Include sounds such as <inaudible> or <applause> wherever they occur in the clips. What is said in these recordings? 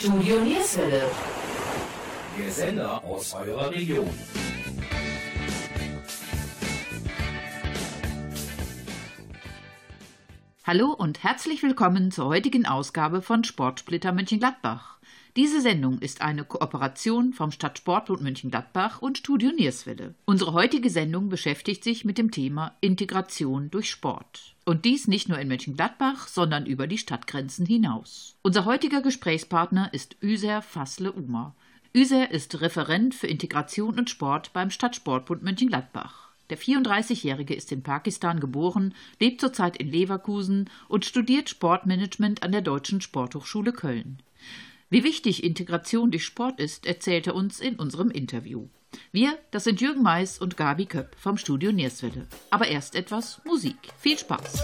Studio Nierswelle. Der Sender aus eurer Region. Hallo und herzlich willkommen zur heutigen Ausgabe von Sportsplitter Mönchengladbach. Diese Sendung ist eine Kooperation vom Stadtsportbund Mönchengladbach und Studio Nierswelle. Unsere heutige Sendung beschäftigt sich mit dem Thema Integration durch Sport. Und dies nicht nur in Mönchengladbach, sondern über die Stadtgrenzen hinaus. Unser heutiger Gesprächspartner ist Üser Fassle Uma. Üser ist Referent für Integration und Sport beim Stadtsportbund Mönchengladbach. Der 34-Jährige ist in Pakistan geboren, lebt zurzeit in Leverkusen und studiert Sportmanagement an der Deutschen Sporthochschule Köln. Wie wichtig Integration durch Sport ist, erzählt er uns in unserem Interview. Wir, das sind Jürgen Mais und Gabi Köpp vom Studio Nierswelle. Aber erst etwas Musik. Viel Spaß!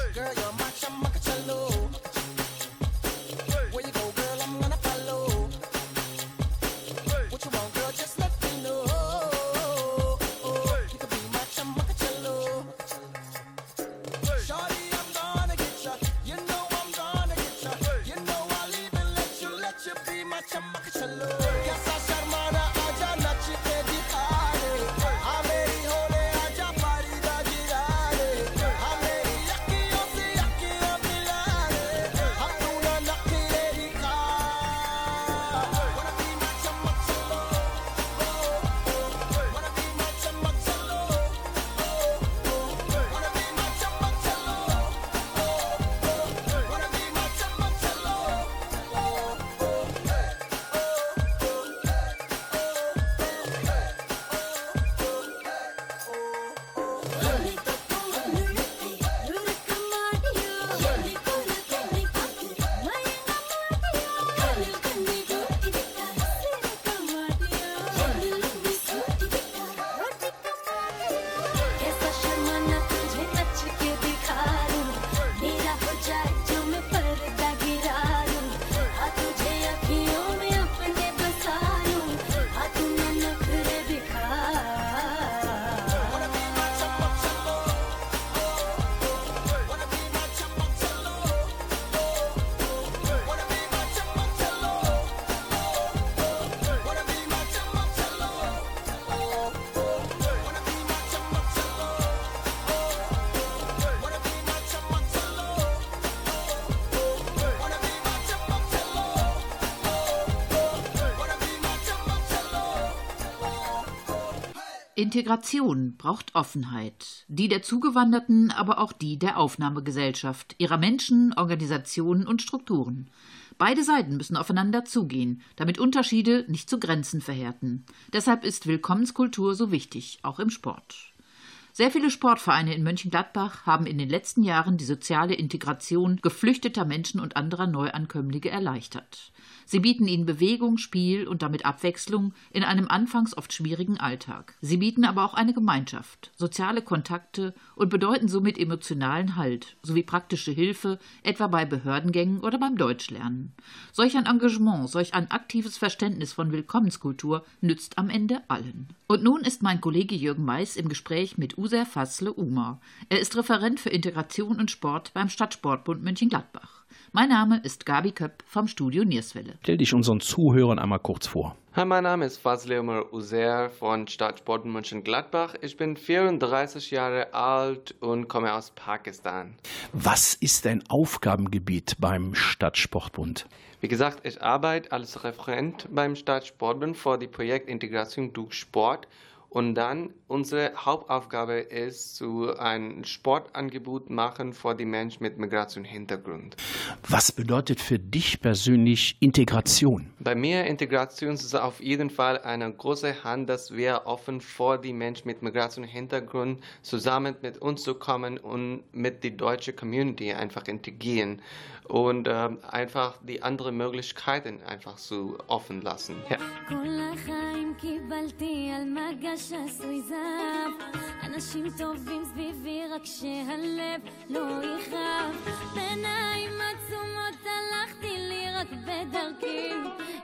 Integration braucht Offenheit, die der Zugewanderten, aber auch die der Aufnahmegesellschaft, ihrer Menschen, Organisationen und Strukturen. Beide Seiten müssen aufeinander zugehen, damit Unterschiede nicht zu Grenzen verhärten. Deshalb ist Willkommenskultur so wichtig, auch im Sport. Sehr viele Sportvereine in Mönchengladbach haben in den letzten Jahren die soziale Integration geflüchteter Menschen und anderer Neuankömmlinge erleichtert. Sie bieten ihnen Bewegung, Spiel und damit Abwechslung in einem anfangs oft schwierigen Alltag. Sie bieten aber auch eine Gemeinschaft, soziale Kontakte und bedeuten somit emotionalen Halt sowie praktische Hilfe, etwa bei Behördengängen oder beim Deutschlernen. Solch ein Engagement, solch ein aktives Verständnis von Willkommenskultur nützt am Ende allen. Und nun ist mein Kollege Jürgen Mais im Gespräch mit User Fassle Uma. Er ist Referent für Integration und Sport beim Stadtsportbund Mönchengladbach. Mein Name ist Gabi Köpp vom Studio Nierswelle. Stell dich unseren Zuhörern einmal kurz vor. Hi, mein Name ist Fazle Umar Uzer von Stadtsport Mönchengladbach. Ich bin 34 Jahre alt und komme aus Pakistan. Was ist dein Aufgabengebiet beim Stadtsportbund? Wie gesagt, ich arbeite als Referent beim Stadtsportbund für die Projektintegration durch Sport und dann unsere Hauptaufgabe ist, zu ein Sportangebot machen für die Menschen mit Migrationshintergrund. Was bedeutet für dich persönlich Integration? Bei mir Integration ist auf jeden Fall eine große Hand, dass wir offen vor die Menschen mit Migrationshintergrund zusammen mit uns zu kommen und mit die deutsche Community einfach integrieren und äh, einfach die anderen Möglichkeiten einfach zu offen lassen. Ja. זהב אנשים טובים סביבי רק שהלב לא יכאב. בעיניים עצומות הלכתי לי רק בדרכי.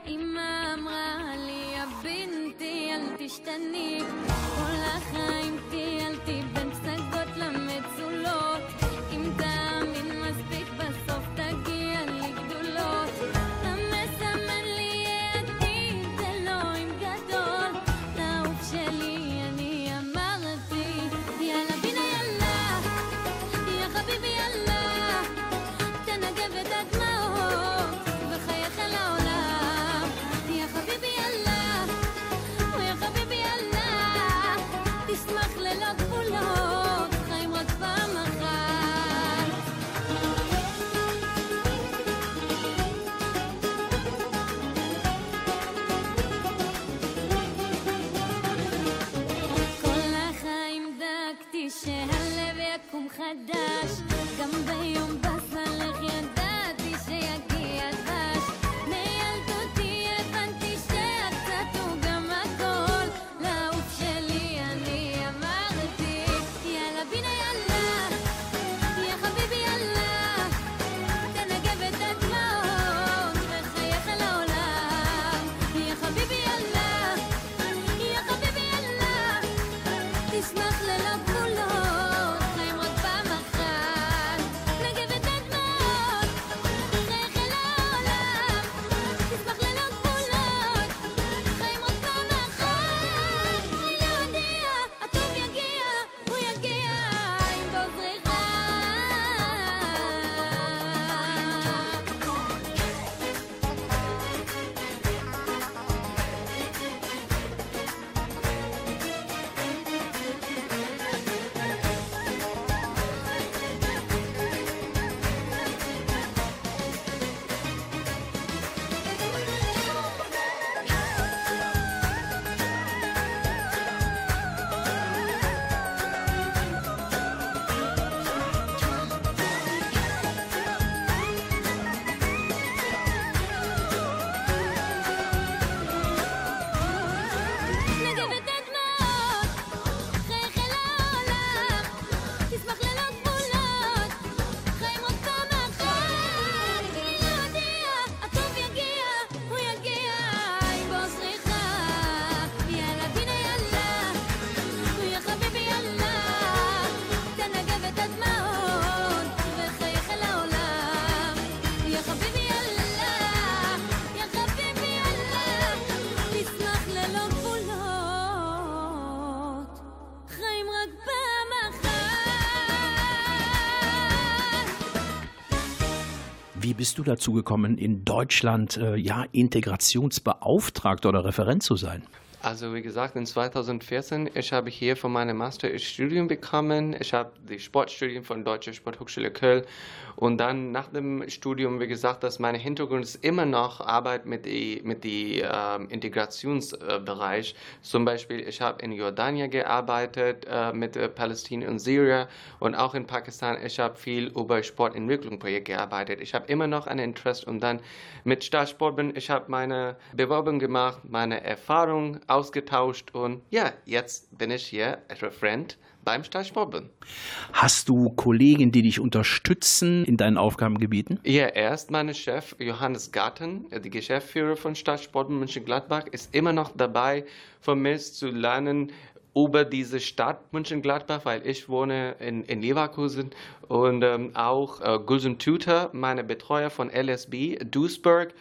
אמא אמרה לי הבינתי אל תשתני. כל החיים טיילתי בין פסגות Wie bist du dazu gekommen, in Deutschland äh, ja Integrationsbeauftragter oder Referent zu sein? Also wie gesagt, in 2014, ich habe hier von meinem Masterstudium bekommen. Ich habe die Sportstudien von Deutscher Sporthochschule Köln und dann nach dem Studium, wie gesagt, dass mein Hintergrund ist immer noch Arbeit mit die mit die ähm, Integrationsbereich. Zum Beispiel, ich habe in Jordanien gearbeitet äh, mit äh, Palästina und Syrien und auch in Pakistan. Ich habe viel über Sportentwicklungsprojekte gearbeitet. Ich habe immer noch ein Interesse und dann mit Staatssportbund, ich habe meine Bewerbung gemacht, meine Erfahrung ausgetauscht und ja, jetzt bin ich hier Referent beim Staatssportbund. Hast du Kollegen, die dich unterstützen in deinen Aufgabengebieten? Ja, erst mein Chef Johannes Garten, die Geschäftsführer von Staatssportbund München-Gladbach, ist immer noch dabei, von mir zu lernen, über diese Stadt München-Gladbach, weil ich wohne in, in Leverkusen und ähm, auch äh, Gulsum Tutor, meine Betreuer von LSB Duisburg,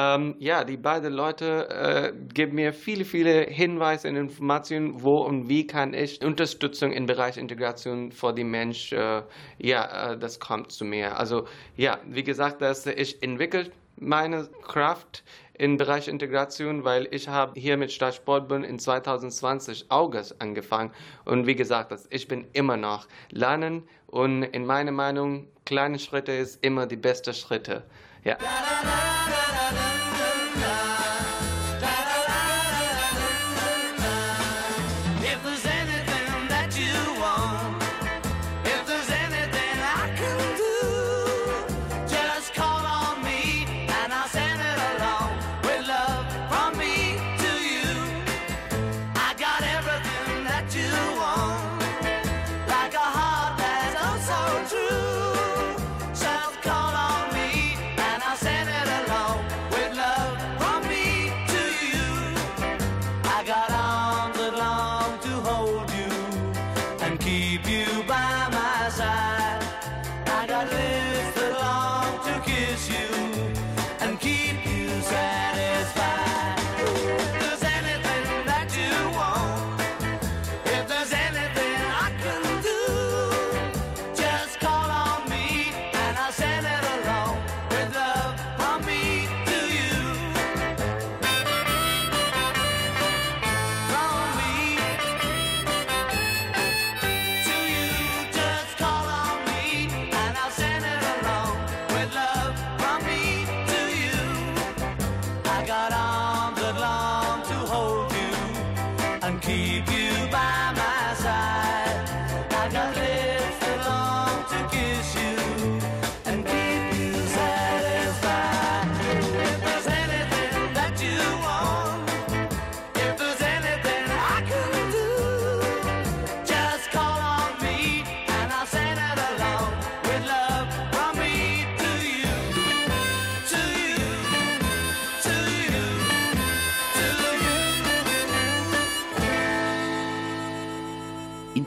ähm, ja, die beiden Leute äh, geben mir viele, viele Hinweise und Informationen, wo und wie kann ich Unterstützung im Bereich Integration für die Mensch, äh, ja, äh, das kommt zu mir. Also ja, wie gesagt, dass ich entwickelt meine Kraft im Bereich Integration, weil ich habe hier mit Stadtsportbund in 2020 August angefangen und wie gesagt, ich bin immer noch lernen und in meiner Meinung kleine Schritte ist immer die beste Schritte. Ja. and keep you by my side. I got lips that long to kiss you.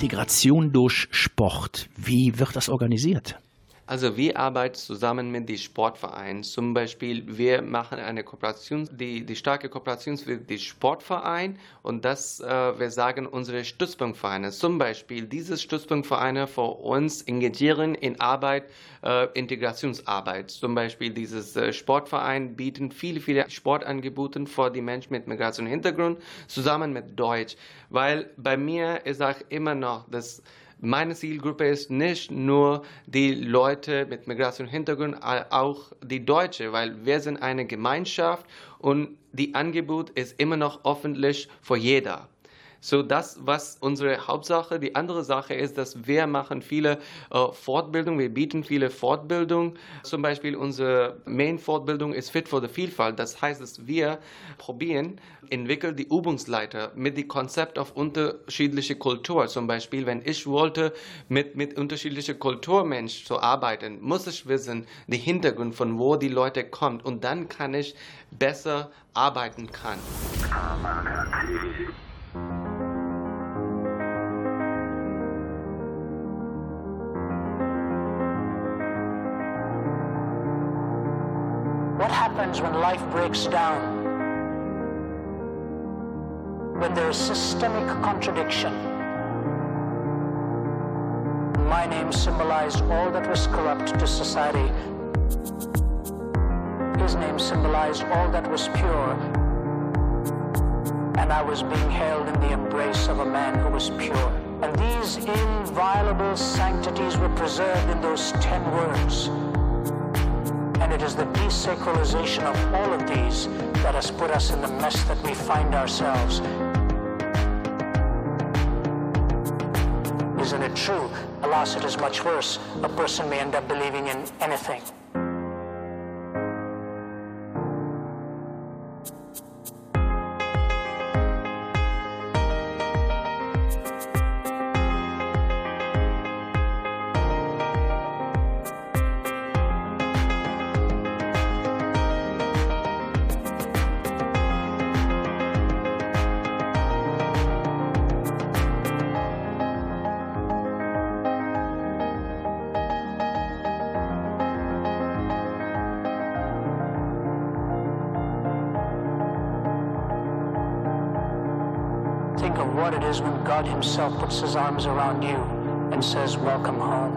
Integration durch Sport. Wie wird das organisiert? Also wir arbeiten zusammen mit den Sportvereinen. Zum Beispiel, wir machen eine Kooperation, die, die starke Kooperation mit dem Sportverein und das, äh, wir sagen, unsere Stützpunktvereine. Zum Beispiel, diese Stützpunktvereine für uns engagieren in Arbeit, äh, Integrationsarbeit. Zum Beispiel, dieses äh, Sportverein bieten viele, viele Sportangebote für die Menschen mit Migrationshintergrund zusammen mit Deutsch. Weil bei mir ist auch immer noch das meine Zielgruppe ist nicht nur die Leute mit Migrationshintergrund, auch die Deutsche, weil wir sind eine Gemeinschaft und die Angebot ist immer noch öffentlich für jeder. So das, was unsere Hauptsache, die andere Sache ist, dass wir machen viele äh, Fortbildungen, wir bieten viele Fortbildungen. Zum Beispiel unsere Main-Fortbildung ist Fit for the Vielfalt. Das heißt, dass wir probieren, entwickeln die Übungsleiter mit dem Konzept auf unterschiedliche Kultur. Zum Beispiel, wenn ich wollte, mit, mit unterschiedlichen Kulturmenschen zu arbeiten, muss ich wissen, den Hintergrund von wo die Leute kommen und dann kann ich besser arbeiten kann. Happens when life breaks down? When there is systemic contradiction? My name symbolized all that was corrupt to society. His name symbolized all that was pure. And I was being held in the embrace of a man who was pure. And these inviolable sanctities were preserved in those ten words. It is the desacralization of all of these that has put us in the mess that we find ourselves. Isn't it true? Alas, it is much worse. A person may end up believing in anything. God Himself puts His arms around you and says, Welcome home.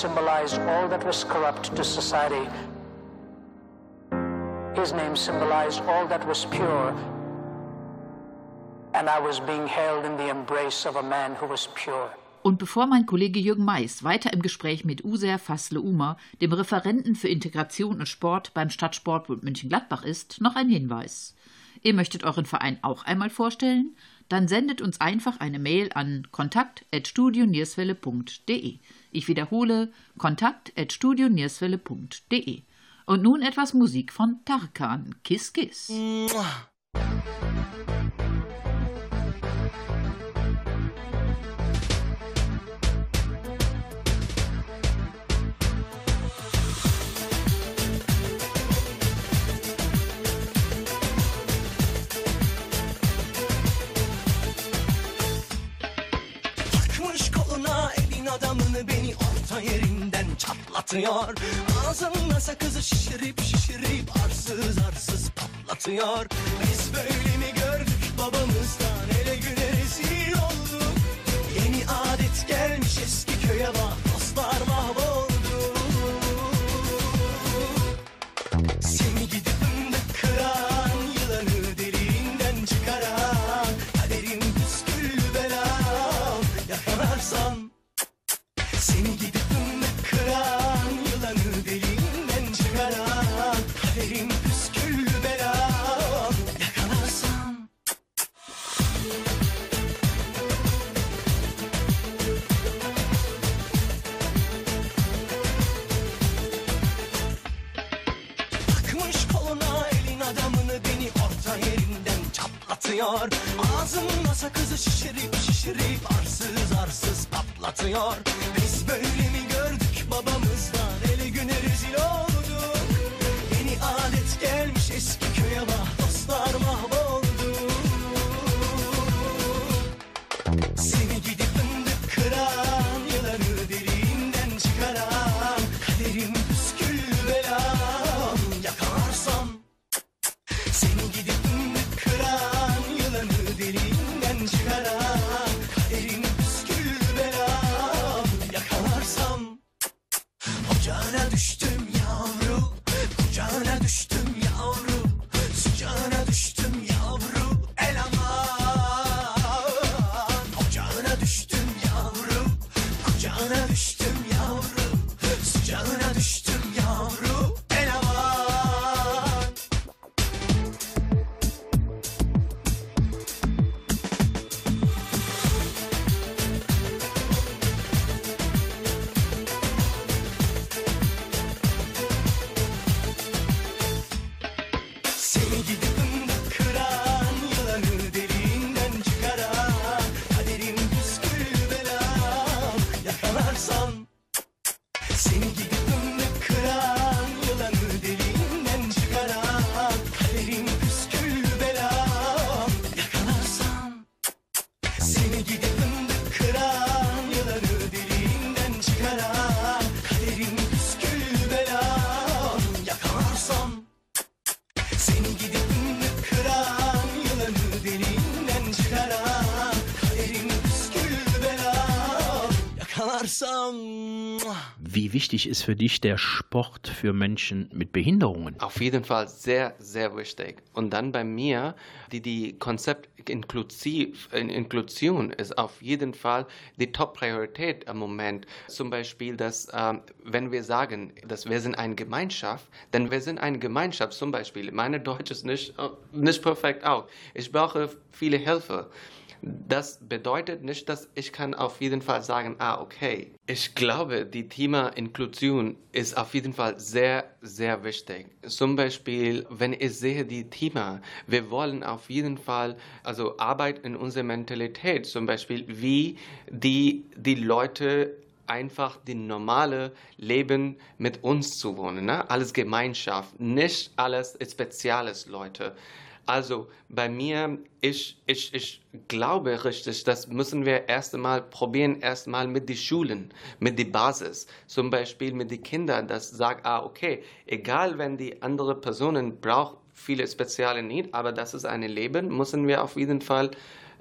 Symbolized all that was corrupt to society. His name symbolized all that was pure. And I was being held in the embrace of a man who was pure. Und bevor mein Kollege Jürgen Mais weiter im Gespräch mit User Fassle Uma, dem Referenten für Integration und Sport beim Stadtsportbund München-Gladbach ist, noch ein Hinweis. Ihr möchtet euren Verein auch einmal vorstellen? Dann sendet uns einfach eine Mail an kontakt.studionierswelle.de. Ich wiederhole, kontakt.studionierswelle.de. Und nun etwas Musik von Tarkan. Kiss, Kiss. Takmış yerinden çatlatıyor. Ağzımda sakızı şişirip şişirip arsız arsız patlatıyor. Biz böyle mi gördük babamızdan ele güne rezil olduk? Yeni adet gelmiş eski köye bak dostlar mahvoldu patlatıyor Ağzında sakızı şişirip şişirip arsız arsız patlatıyor gidip kıran Yılanı deliğinden çıkaran Kaderim püskül belam Yakalarsam Wie wichtig ist für dich der Sport für Menschen mit Behinderungen? Auf jeden Fall sehr, sehr wichtig. Und dann bei mir, die, die Konzept Inklusiv, Inklusion ist auf jeden Fall die Top-Priorität im Moment. Zum Beispiel, dass ähm, wenn wir sagen, dass wir sind eine Gemeinschaft, denn wir sind eine Gemeinschaft. Zum Beispiel, meine Deutsch ist nicht, äh, nicht perfekt auch. Ich brauche viele Hilfe. Das bedeutet nicht, dass ich kann auf jeden Fall sagen, ah, okay. Ich glaube, die Thema Inklusion ist auf jeden Fall sehr, sehr wichtig. Zum Beispiel, wenn ich sehe die Thema, wir wollen auf jeden Fall, also Arbeit in unserer Mentalität, zum Beispiel, wie die, die Leute einfach die normale Leben mit uns zu wohnen. Ne? Alles Gemeinschaft, nicht alles Spezielles, Leute. Also bei mir, ich, ich, ich glaube richtig, das müssen wir erst einmal probieren, erstmal mit den Schulen, mit der Basis. Zum Beispiel mit den Kindern, das sagt, ah, okay, egal wenn die andere Personen braucht viele spezielle Need, aber das ist ein Leben, müssen wir auf jeden Fall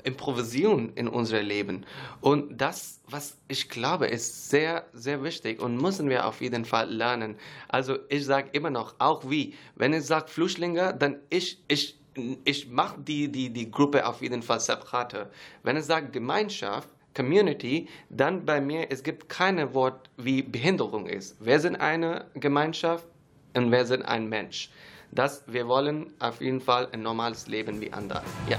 improvisieren in unser Leben. Und das, was ich glaube, ist sehr, sehr wichtig und müssen wir auf jeden Fall lernen. Also ich sage immer noch, auch wie, wenn ich sage Flüchtlinge, dann ich, ich, ich mache die, die, die Gruppe auf jeden Fall separater. Wenn ich sage Gemeinschaft, Community, dann bei mir, es gibt keine Wort wie Behinderung ist. Wir sind eine Gemeinschaft und wir sind ein Mensch. Das, wir wollen auf jeden Fall ein normales Leben wie andere. Ja.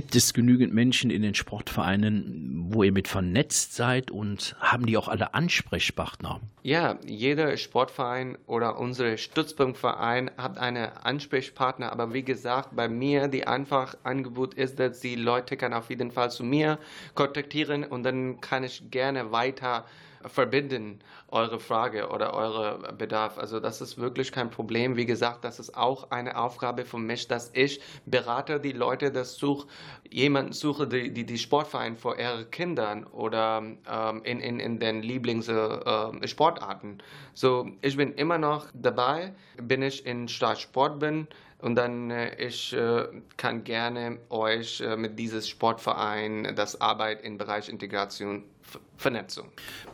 Gibt es genügend Menschen in den Sportvereinen, wo ihr mit vernetzt seid und haben die auch alle Ansprechpartner? Ja, jeder Sportverein oder unsere Stützpunktverein hat einen Ansprechpartner, aber wie gesagt, bei mir die einfach Angebot ist, dass die Leute kann auf jeden Fall zu mir kontaktieren und dann kann ich gerne weiter verbinden, eure Frage oder eure Bedarf. Also das ist wirklich kein Problem. Wie gesagt, das ist auch eine Aufgabe von mich, dass ich berate die Leute, dass such jemanden suche, die die, die Sportverein für ihre Kindern oder ähm, in, in, in den Lieblingssportarten. Äh, so, ich bin immer noch dabei, bin ich in Staatssport bin, und dann äh, ich äh, kann gerne euch äh, mit diesem Sportverein das Arbeit im Bereich Integration Vernetzung.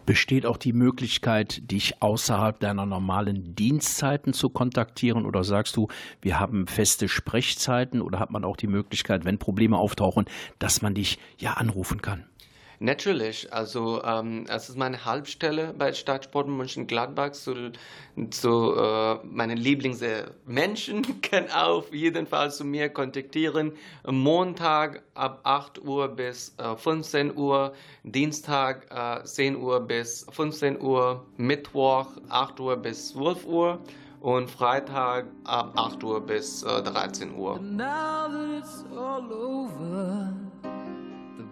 Besteht auch die Möglichkeit, dich außerhalb deiner normalen Dienstzeiten zu kontaktieren oder sagst du, wir haben feste Sprechzeiten oder hat man auch die Möglichkeit, wenn Probleme auftauchen, dass man dich ja anrufen kann? Natürlich, also ähm, es ist meine Halbstelle bei Stadtsport Mönchengladbach. Zu, zu äh, meine Lieblingsmenschen <laughs> können auf jeden Fall zu mir kontaktieren. Montag ab 8 Uhr bis äh, 15 Uhr, Dienstag äh, 10 Uhr bis 15 Uhr, Mittwoch 8 Uhr bis 12 Uhr und Freitag ab 8 Uhr bis äh, 13 Uhr.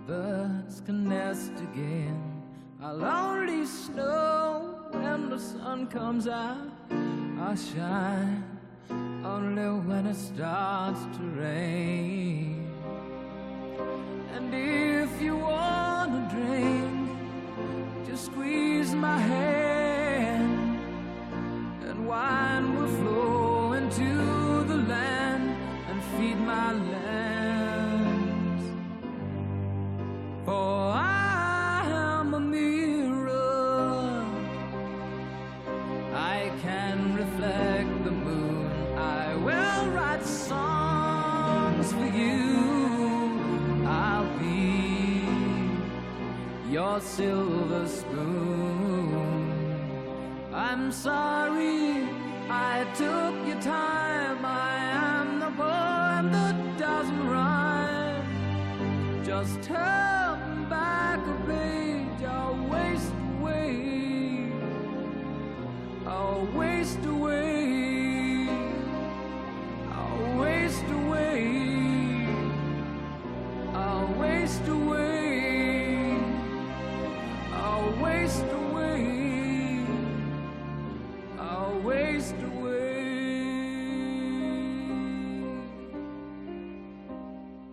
Birds can nest again. I'll only snow when the sun comes out. I'll shine only when it starts to rain. And if you want a drink, just squeeze my hand, and wine will flow into the land and feed my land. For I am a mirror. I can reflect the moon. I will write songs for you. I'll be your silver spoon. I'm sorry I took your time. I am the poem that doesn't rhyme. Just tell waste away. I'll waste away. I'll waste away. I'll waste away.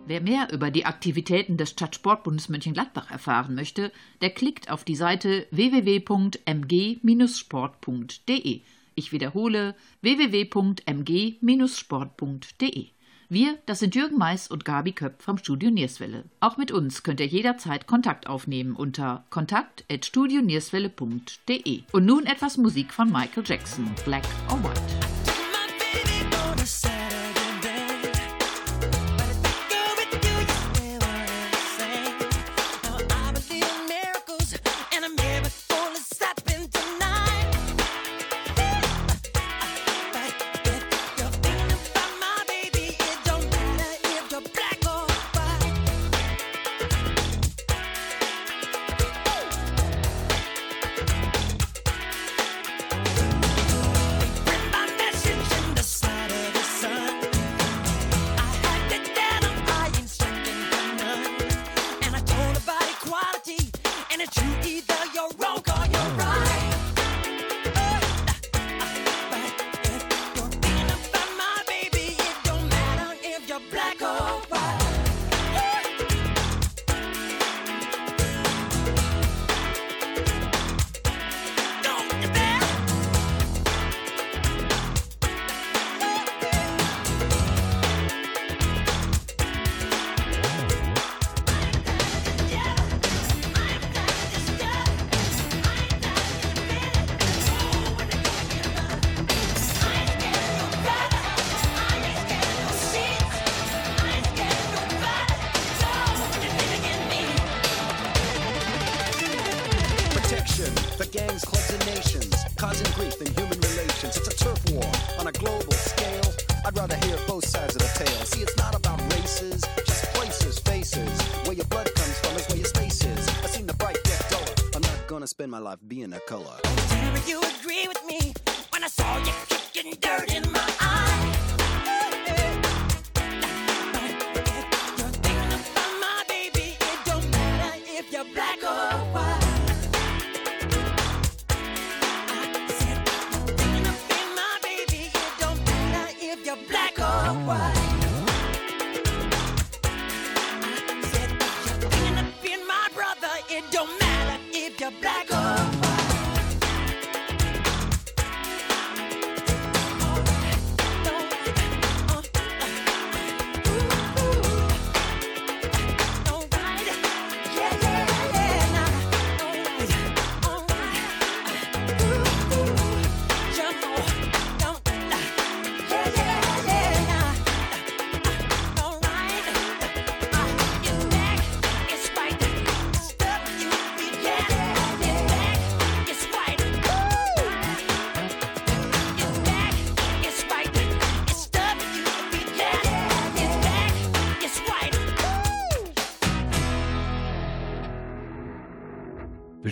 Wer mehr über die Aktivitäten des Stadtsportbundes Mönchengladbach erfahren möchte, der klickt auf die Seite www.mg-sport.de. Ich wiederhole www.mg-sport.de. Wir, das sind Jürgen Mais und Gabi Köpp vom Studio Nierswelle. Auch mit uns könnt ihr jederzeit Kontakt aufnehmen unter kontakt.studionierswelle.de. Und nun etwas Musik von Michael Jackson, Black or White.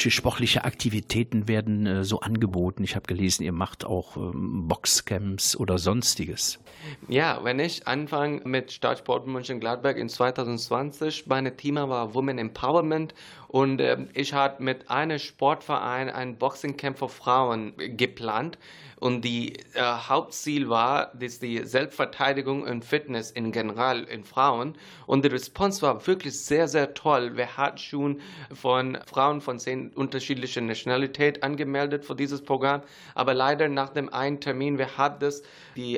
Welche sportliche Aktivitäten werden äh, so angeboten? Ich habe gelesen, ihr macht auch ähm, Boxcamps oder sonstiges. Ja, wenn ich anfange mit Stadtsport Mönchengladbach in 2020, meine Thema war Women Empowerment und äh, ich hatte mit einem Sportverein ein Boxingcamp für Frauen geplant. Und die äh, Hauptziel war, dass die Selbstverteidigung und Fitness in general in Frauen. Und die Response war wirklich sehr, sehr toll. Wir hatten schon von Frauen von zehn unterschiedlichen Nationalität angemeldet für dieses Programm, aber leider nach dem einen Termin, wir hatten das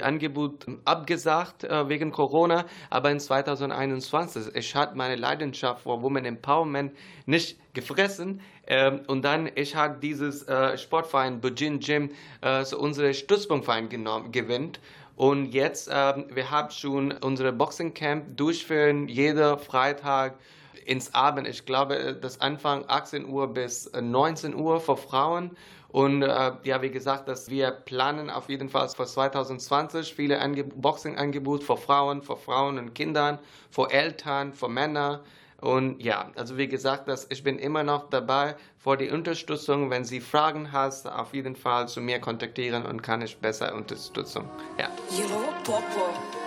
Angebot abgesagt äh, wegen Corona, aber in 2021, ich hatte meine Leidenschaft für Women Empowerment nicht gefressen ähm, und dann ich habe dieses äh, Sportverein Bujin Gym äh, so unsere Stützpunktverein genommen gewinnt und jetzt ähm, wir haben schon unsere Boxing Camp durchführen jeder Freitag ins Abend. Ich glaube, das Anfang 18 Uhr bis 19 Uhr für Frauen. Und äh, ja, wie gesagt, dass wir planen auf jeden Fall für 2020 viele Ange Boxing-Angebote für Frauen, für Frauen und Kindern, für Eltern, für Männer. Und ja, also wie gesagt, dass ich bin immer noch dabei für die Unterstützung. Wenn Sie Fragen hast, auf jeden Fall zu mir kontaktieren und kann ich besser Unterstützung. Ja. Yo,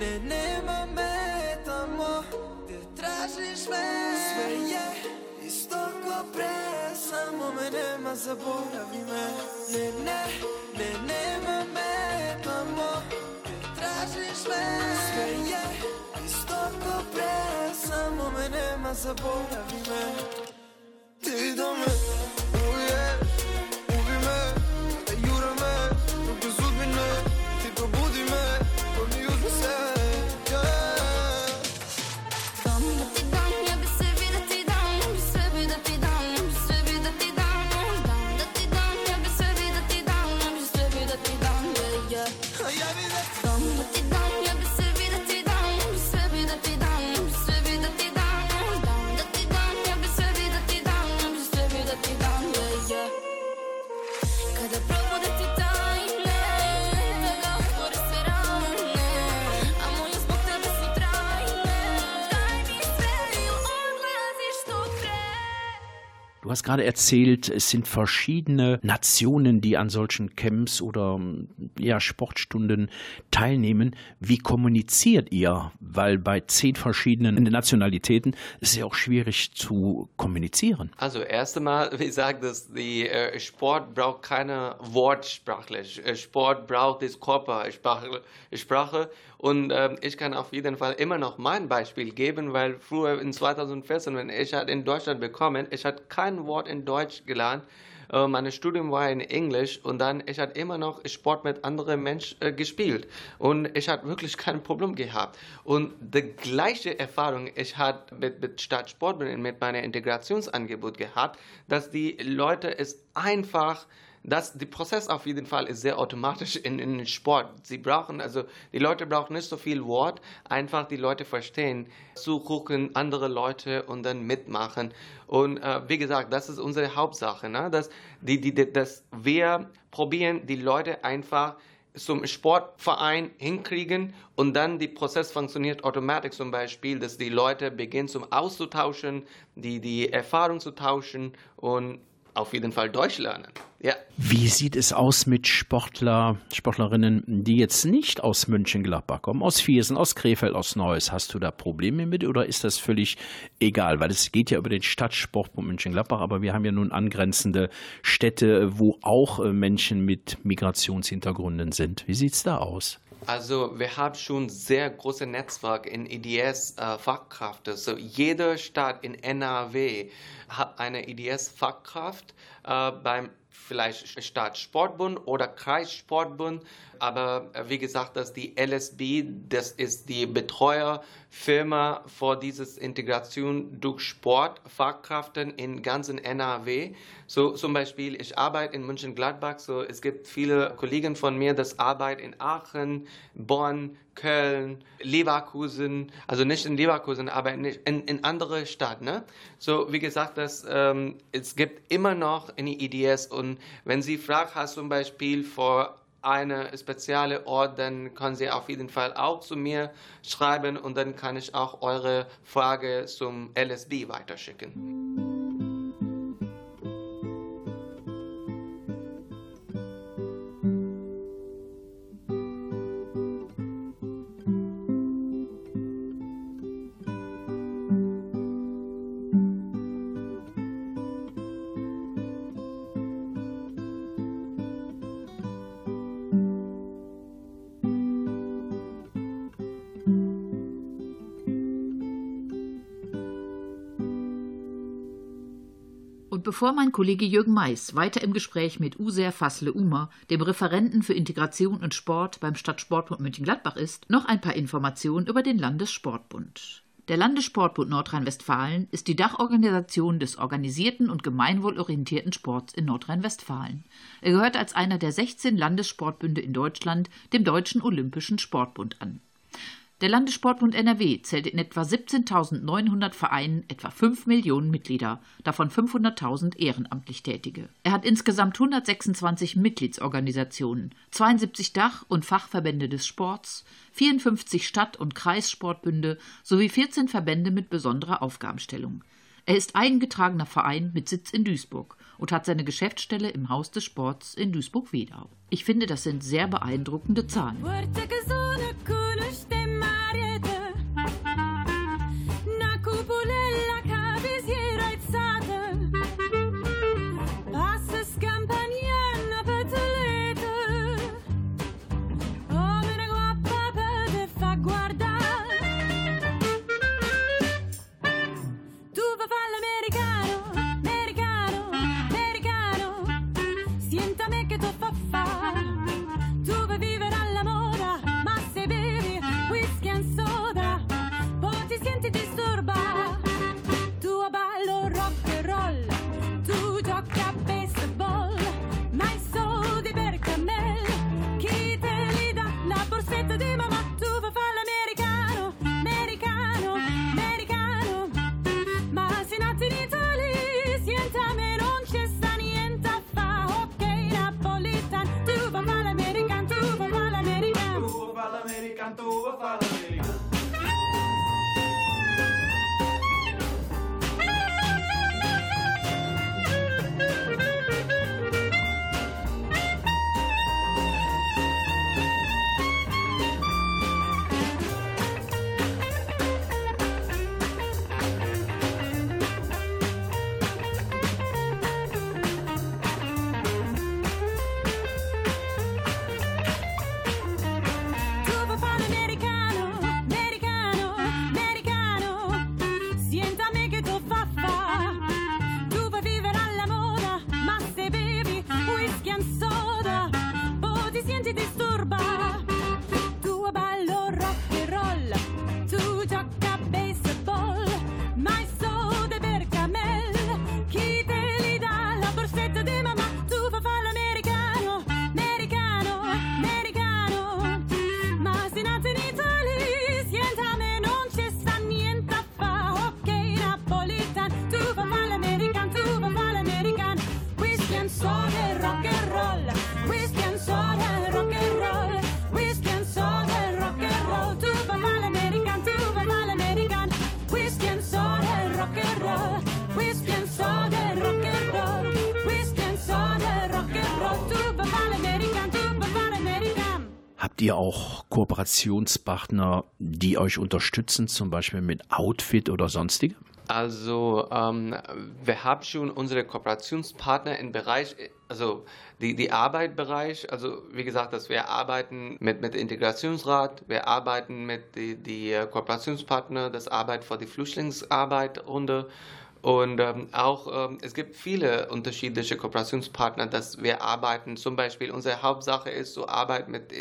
Ne, nema me tamo gde tražiš me Sve je isto ko pre, samo me nema, zaboravi me Ne, ne, ne, nema me tamo gde tražiš me Sve je isto ko pre, samo me nema, zaboravi me Du hast gerade erzählt, es sind verschiedene Nationen, die an solchen Camps oder ja, Sportstunden teilnehmen. Wie kommuniziert ihr? Weil bei zehn verschiedenen Nationalitäten ist es ja auch schwierig zu kommunizieren. Also erst einmal, <laughs> wie gesagt, dass die äh, Sport braucht keine Wortsprachlich. Äh, Sport braucht das Körpersprache. Sprache. Und ähm, ich kann auf jeden Fall immer noch mein Beispiel geben, weil früher in 2014, wenn ich halt in Deutschland bekommen, ich hatte kein Wort in Deutsch gelernt. Äh, Mein Studium war in Englisch und dann ich hatte immer noch Sport mit anderen Menschen äh, gespielt und ich hatte wirklich kein Problem gehabt. Und die gleiche Erfahrung ich hatte mit, mit Stadtsport mit meinem Integrationsangebot gehabt, dass die Leute es einfach das, der Prozess auf jeden Fall ist sehr automatisch in, in Sport. Sie brauchen, also die Leute brauchen nicht so viel Wort, einfach die Leute verstehen, zugucken, andere Leute und dann mitmachen. Und äh, wie gesagt, das ist unsere Hauptsache, ne? dass, die, die, dass wir probieren, die Leute einfach zum Sportverein hinkriegen und dann der Prozess funktioniert automatisch zum Beispiel, dass die Leute beginnen zum Auszutauschen, die, die Erfahrung zu tauschen und auf jeden Fall Deutsch lernen. Ja. Wie sieht es aus mit Sportler, Sportlerinnen, die jetzt nicht aus Mönchengladbach kommen, aus Viersen, aus Krefeld, aus Neuss? Hast du da Probleme mit oder ist das völlig egal? Weil es geht ja über den Stadtsportbund Mönchengladbach, aber wir haben ja nun angrenzende Städte, wo auch äh, Menschen mit Migrationshintergründen sind. Wie sieht's da aus? Also wir haben schon sehr große Netzwerk in IDS äh. So jede Stadt in NRW hat eine IDS Fachkraft äh, beim vielleicht Stadtsportbund oder Kreissportbund. Aber äh, wie gesagt, dass die LSB, das ist die Betreuerfirma für dieses Integration durch Sportfachkräften in ganzen NRW. So zum Beispiel, ich arbeite in München-Gladbach, so es gibt viele Kollegen von mir, das arbeiten in Aachen, Bonn, Köln, Leverkusen, also nicht in Leverkusen, aber in, in, andere Stadt. Ne? So wie gesagt, das, ähm, es gibt immer noch eine IDS und wenn Sie Fragen haben, zum Beispiel vor eine spezielle Ort, dann können Sie auf jeden Fall auch zu mir schreiben und dann kann ich auch eure Frage zum LSB weiterschicken. Bevor mein Kollege Jürgen Mais weiter im Gespräch mit User Fassle Umer, dem Referenten für Integration und Sport beim Stadtsportbund Mönchengladbach ist, noch ein paar Informationen über den Landessportbund. Der Landessportbund Nordrhein-Westfalen ist die Dachorganisation des organisierten und gemeinwohlorientierten Sports in Nordrhein-Westfalen. Er gehört als einer der 16 Landessportbünde in Deutschland dem Deutschen Olympischen Sportbund an. Der Landessportbund NRW zählt in etwa 17.900 Vereinen etwa 5 Millionen Mitglieder, davon 500.000 ehrenamtlich Tätige. Er hat insgesamt 126 Mitgliedsorganisationen, 72 Dach- und Fachverbände des Sports, 54 Stadt- und Kreissportbünde sowie 14 Verbände mit besonderer Aufgabenstellung. Er ist eingetragener Verein mit Sitz in Duisburg und hat seine Geschäftsstelle im Haus des Sports in Duisburg-Wedau. Ich finde, das sind sehr beeindruckende Zahlen. Habt ihr auch Kooperationspartner, die euch unterstützen, zum Beispiel mit Outfit oder sonstige? Also ähm, wir haben schon unsere Kooperationspartner im Bereich, also die, die Arbeitbereich, also wie gesagt, dass wir arbeiten mit, mit Integrationsrat, wir arbeiten mit die, die Kooperationspartner, das Arbeit für die Flüchtlingsarbeit Runde und ähm, auch ähm, es gibt viele unterschiedliche Kooperationspartner, dass wir arbeiten. Zum Beispiel unsere Hauptsache ist so Arbeit mit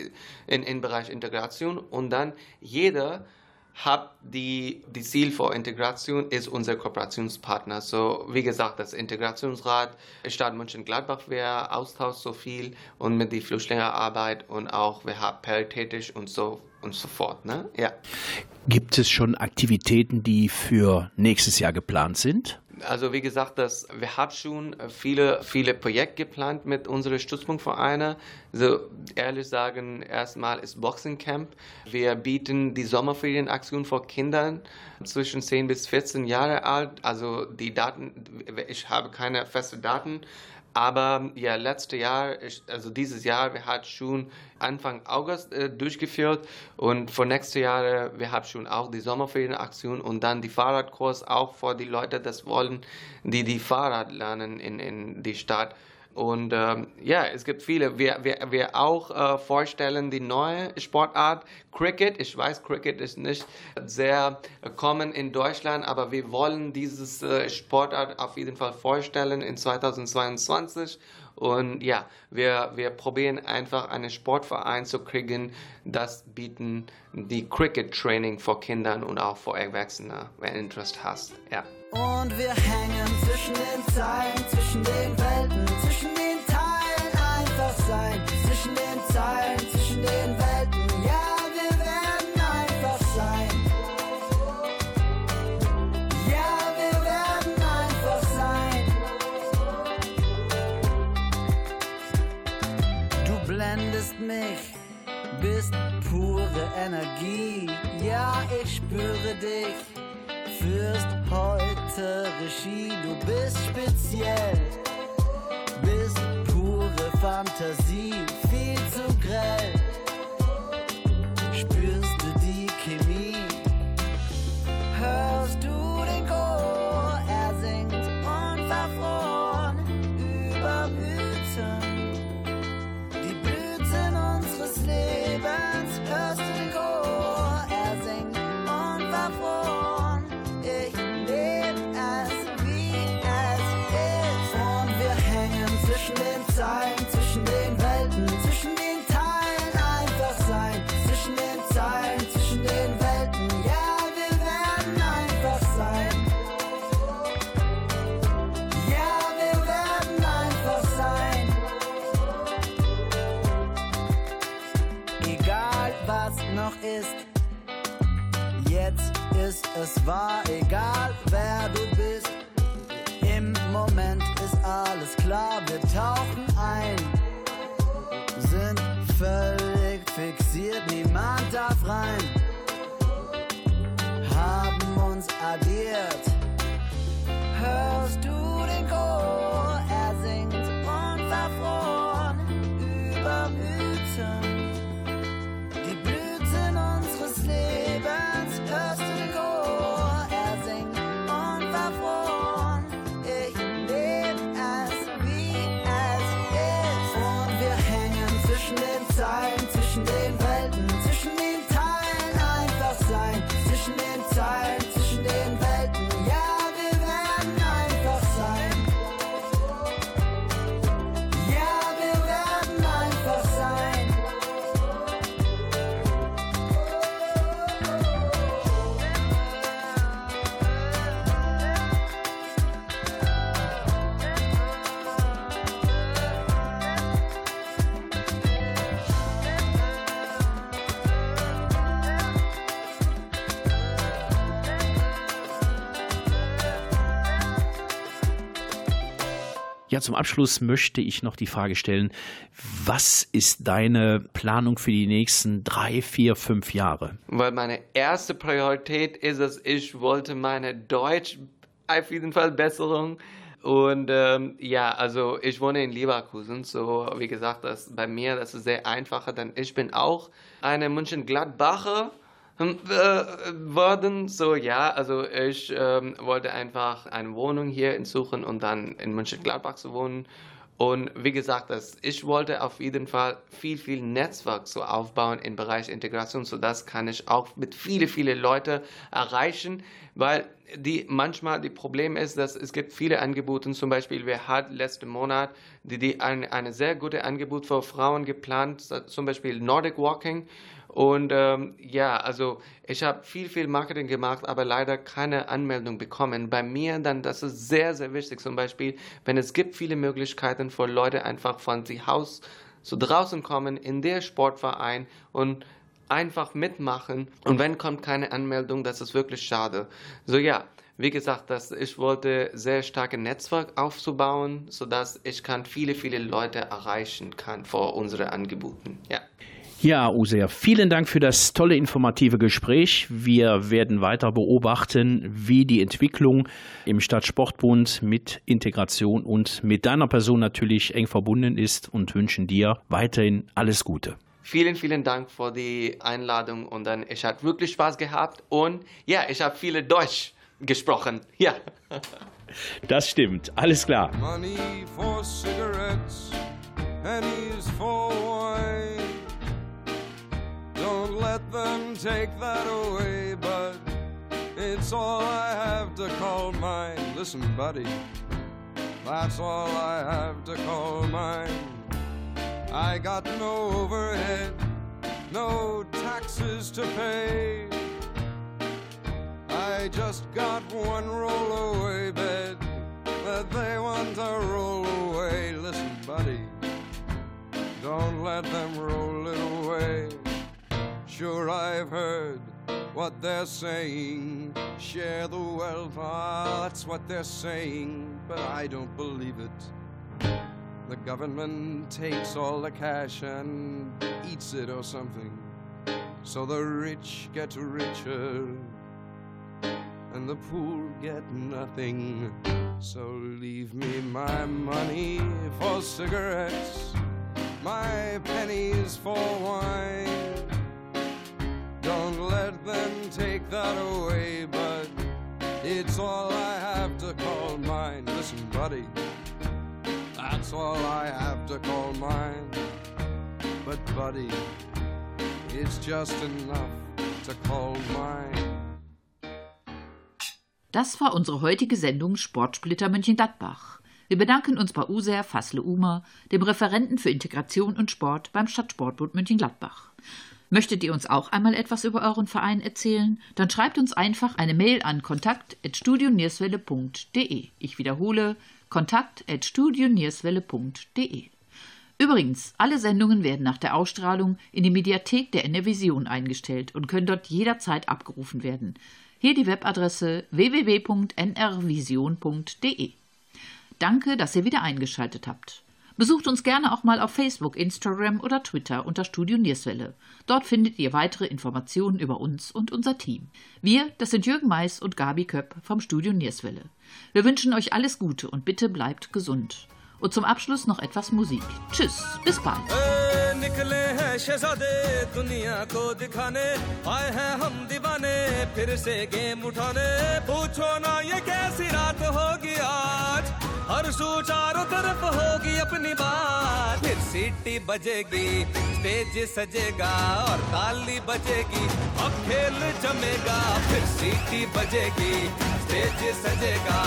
in, in Bereich Integration und dann jeder hat die, die Ziel für Integration ist unser Kooperationspartner. So, wie gesagt, das Integrationsrat, Stadt Mönchengladbach, wir austauschen so viel und mit die Flüchtlingearbeit und auch wir haben paritätisch und so und so fort. Ne? Ja. Gibt es schon Aktivitäten, die für nächstes Jahr geplant sind? Also wie gesagt, das, wir haben schon viele, viele Projekte geplant mit unseren Stützpunktvereinen. So ehrlich sagen, erstmal ist Boxing Camp. Wir bieten die Sommerferienaktion für Kinder zwischen 10 bis 14 Jahre alt. Also die Daten, ich habe keine festen Daten. Aber ja, letztes Jahr, also dieses Jahr, wir haben schon Anfang August äh, durchgeführt und für nächstes Jahr, äh, wir haben schon auch die Sommerferienaktion und dann die Fahrradkurs auch für die Leute, das wollen, die die Fahrrad lernen in, in die Stadt. Und ähm, ja, es gibt viele. Wir, wir, wir auch äh, vorstellen die neue Sportart Cricket. Ich weiß, Cricket ist nicht sehr common in Deutschland, aber wir wollen dieses äh, Sportart auf jeden Fall vorstellen in 2022. Und ja, wir, wir probieren einfach einen Sportverein zu kriegen, das bieten die Cricket Training für Kinder und auch für Erwachsene, wer Interesse hast. Ja. Und wir hängen zwischen den Zeilen, zwischen den Spüre dich führst heute Regie, du bist speziell, bist pure Fantasie, Ja, zum Abschluss möchte ich noch die Frage stellen, was ist deine Planung für die nächsten drei, vier, fünf Jahre? Weil meine erste Priorität ist es, ich wollte meine Deutsch auf jeden Fall Besserung. Und ähm, ja, also ich wohne in Leverkusen, so wie gesagt, das bei mir das ist sehr einfacher, denn ich bin auch eine München-Gladbacher worden. So ja, also ich ähm, wollte einfach eine Wohnung hier suchen und dann in München-Gladbach zu wohnen. Und wie gesagt, das, ich wollte auf jeden Fall viel, viel Netzwerk so aufbauen im Bereich Integration, so das kann ich auch mit viele, viele Leute erreichen, weil die manchmal die Problem ist, dass es gibt viele Angebote. Zum Beispiel, wir hatten letzten Monat die, die ein, eine sehr gute Angebot für Frauen geplant, zum Beispiel Nordic Walking. Und ähm, ja, also ich habe viel, viel Marketing gemacht, aber leider keine Anmeldung bekommen. Bei mir dann, das ist sehr, sehr wichtig. Zum Beispiel, wenn es gibt viele Möglichkeiten für Leute einfach von sich Haus so draußen kommen in der Sportverein und einfach mitmachen. Und wenn kommt keine Anmeldung, das ist wirklich schade. So ja, wie gesagt, dass ich wollte sehr starke Netzwerk aufzubauen, sodass ich kann viele, viele Leute erreichen kann vor unsere Angeboten. Ja. Ja, User, vielen Dank für das tolle informative Gespräch. Wir werden weiter beobachten, wie die Entwicklung im Stadtsportbund mit Integration und mit deiner Person natürlich eng verbunden ist und wünschen dir weiterhin alles Gute. Vielen, vielen Dank für die Einladung und dann, ich habe wirklich Spaß gehabt und ja, ich habe viele Deutsch gesprochen. <laughs> Ja. Das stimmt, alles klar. Money for cigarettes, pennies for wine. Let them take that away, but it's all I have to call mine. Listen, buddy, that's all I have to call mine. I got no overhead, no taxes to pay. I just got one rollaway bed that they want to roll away. Listen, buddy, don't let them roll it away. Sure, I've heard what they're saying. Share the wealth, ah, that's what they're saying, but I don't believe it. The government takes all the cash and eats it or something. So the rich get richer and the poor get nothing. So leave me my money for cigarettes, my pennies for wine. Take that away, but it's all I have to call mine. Listen, buddy, that's all I have to call mine. But, buddy, it's just enough to call mine. Das war unsere heutige Sendung Sportsplitter Mönchengladbach. Wir bedanken uns bei User Fassle Umer, dem Referenten für Integration und Sport beim Stadtsportbund Mönchengladbach. Möchtet ihr uns auch einmal etwas über euren Verein erzählen? Dann schreibt uns einfach eine Mail an kontakt.studionierswelle.de. Ich wiederhole, kontakt.studionierswelle.de. Übrigens, alle Sendungen werden nach der Ausstrahlung in die Mediathek der NRVision eingestellt und können dort jederzeit abgerufen werden. Hier die Webadresse www.nrvision.de. Danke, dass ihr wieder eingeschaltet habt. Besucht uns gerne auch mal auf Facebook, Instagram oder Twitter unter Studio Nierswelle. Dort findet ihr weitere Informationen über uns und unser Team. Wir, das sind Jürgen Mais und Gabi Köpp vom Studio Nierswelle. Wir wünschen euch alles Gute und bitte bleibt gesund. Und zum Abschluss noch etwas Musik. Tschüss, bis bald. ए, निकले हैं शहजादे दुनिया को दिखाने आए हैं हम दीवाने फिर से गेम उठाने पूछो ना ये कैसी रात होगी आज हर सू चारों तरफ़ होगी अपनी बात। फिर सीटी बजेगी, स्टेज सजेगा और ताली बजेगी अब खेल जमेगा। फिर सीटी बजेगी, स्टेज सजेगा।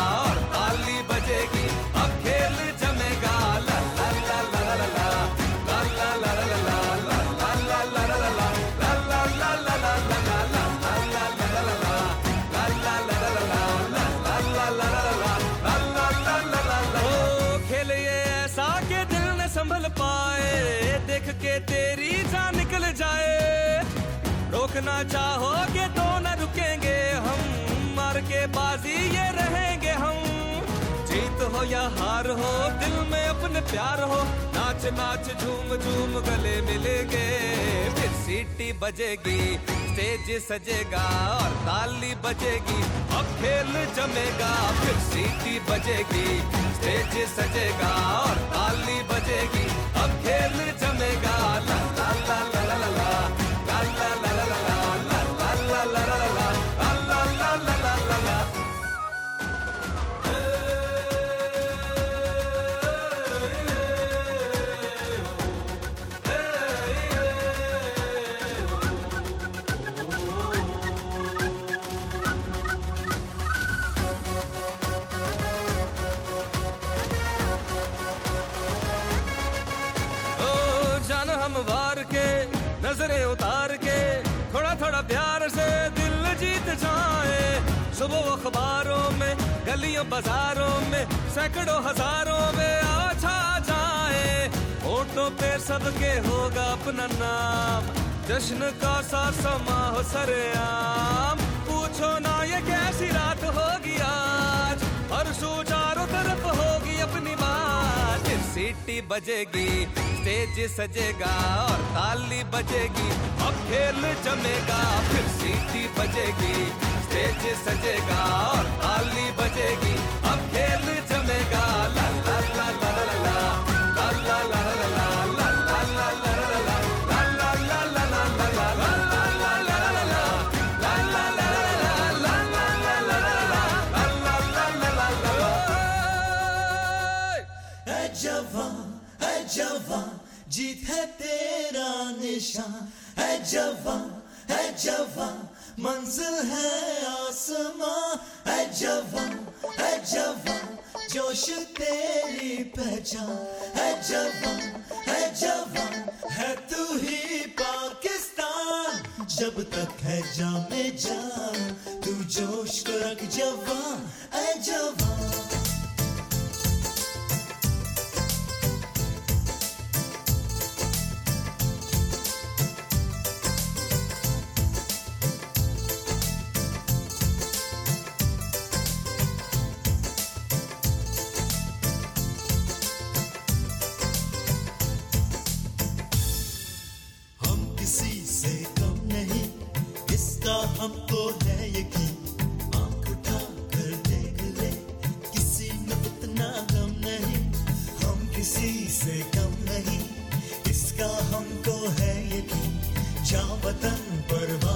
चाहोगे तो न रुकेंगे हम। मार के बाजी ये रहेंगे हम। जीत हो या हार हो, दिल में अपने प्यार हो, नाच नाच झूम झूम गले मिलेंगे। फिर सीटी बजेगी, स्टेज सजेगा और ताली बजेगी, अब खेल जमेगा। फिर सीटी बजेगी, स्टेज सजेगा और ताली बजेगी, अब खेल जमेगा। ला ला ला ला। नज़रें उतार के थोड़ा थोड़ा प्यार से दिल जीत जाए। सुबह अखबारों में, गलियों बाजारों में, सैकड़ों हज़ारों में आ छा जाए। होठों पे सबके होगा अपना नाम। जश्न का सा समा हो सरेआम। पूछो ना ये कैसी रात होगी आज। हर सू सीटी बजेगी स्टेज सजेगा और ताली बजेगी अब खेल जमेगा फिर सीटी बजेगी स्टेज सजेगा और ताली बजेगी अब खेल जमेगा ला ला ला ला ला ला ला ला ला ला जवान जीत है तेरा निशान है जवा, है जवान मंजिल है आसमां, है जवान है जवान जोश तेरी पहचान, है जवा है जवा, है तू ही पाकिस्तान, जब तक है जामे जान, तू जोश को रख जवान है जवान से कम नहीं इसका हमको है यकीन। जा वतन पर